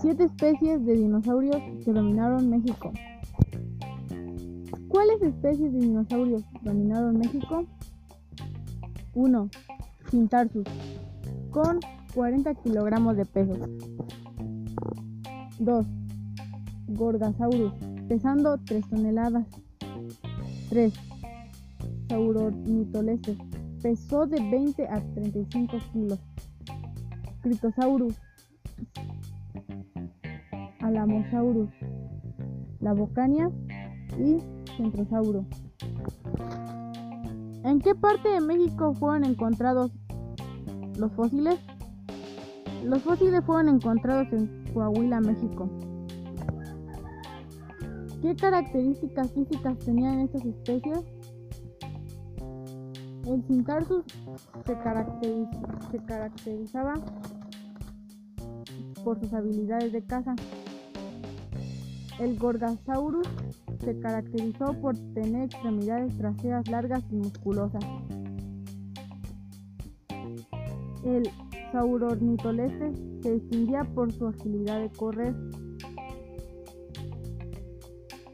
Siete especies de dinosaurios que dominaron México. ¿Cuáles especies de dinosaurios dominaron México? 1. Cintarsus, con 40 kilogramos de peso. 2. Gorgasaurus, pesando 3 toneladas. 3. Saurornitolestes, pesó de 20 a 35 kilos. Critosaurus, Alamosaurus, la Bocania y Centrosauro. ¿En qué parte de México fueron encontrados los fósiles? Los fósiles fueron encontrados en Coahuila, México. ¿Qué características físicas tenían estas especies? El Cintarsus se, se caracterizaba por sus habilidades de caza. El Gorgasaurus se caracterizó por tener extremidades traseras largas y musculosas. El Saurornitolestes se distinguía por su agilidad de correr.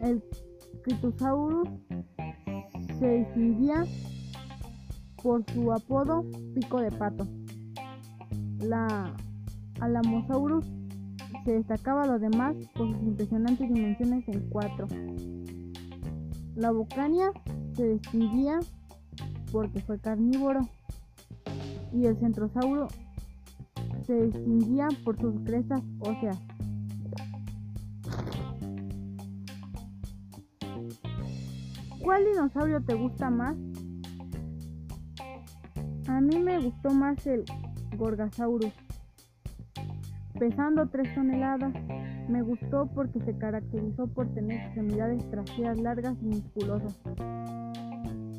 El Critosaurus se distinguía por su apodo pico de pato. La Alamosaurus se destacaba a los demás por sus impresionantes dimensiones en cuatro. La Bocania se distinguía porque fue carnívoro y el Centrosauro se distinguía por sus crestas óseas. ¿Cuál dinosaurio te gusta más? A mí me gustó más el Gorgasaurus pesando 3 toneladas. Me gustó porque se caracterizó por tener extremidades traseras largas y musculosas.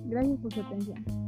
Gracias por su atención.